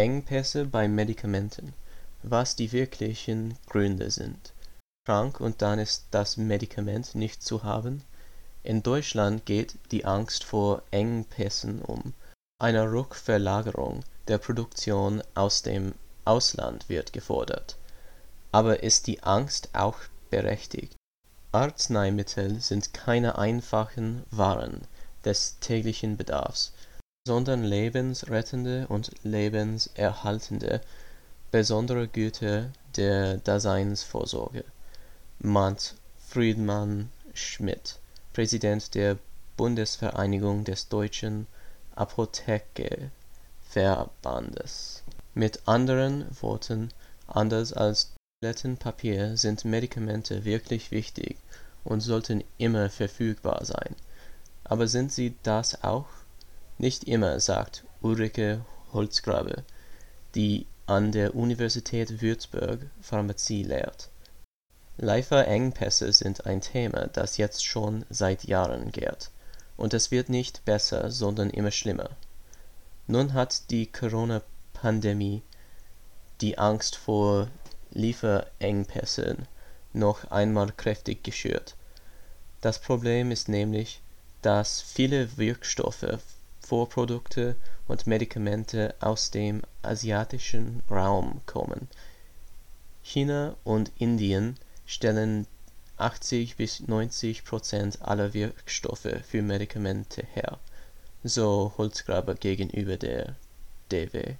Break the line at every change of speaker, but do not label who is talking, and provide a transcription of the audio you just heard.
Engpässe bei Medikamenten was die wirklichen Gründe sind. Krank und dann ist das Medikament nicht zu haben? In Deutschland geht die Angst vor Engpässen um, eine Rückverlagerung der Produktion aus dem Ausland wird gefordert. Aber ist die Angst auch berechtigt? Arzneimittel sind keine einfachen Waren des täglichen Bedarfs, sondern lebensrettende und lebenserhaltende besondere Güter der Daseinsvorsorge meint Friedemann Schmidt, Präsident der Bundesvereinigung des Deutschen Apothekerverbandes. Mit anderen Worten, anders als Toilettenpapier sind Medikamente wirklich wichtig und sollten immer verfügbar sein. Aber sind sie das auch? Nicht immer, sagt Ulrike Holzgrabe, die an der Universität Würzburg Pharmazie lehrt. Lieferengpässe sind ein Thema, das jetzt schon seit Jahren gärt, und es wird nicht besser, sondern immer schlimmer. Nun hat die Corona-Pandemie die Angst vor Lieferengpässen noch einmal kräftig geschürt. Das Problem ist nämlich, dass viele Wirkstoffe Vorprodukte und Medikamente aus dem asiatischen Raum kommen. China und Indien stellen 80 bis 90 Prozent aller Wirkstoffe für Medikamente her, so Holzgraber gegenüber der DW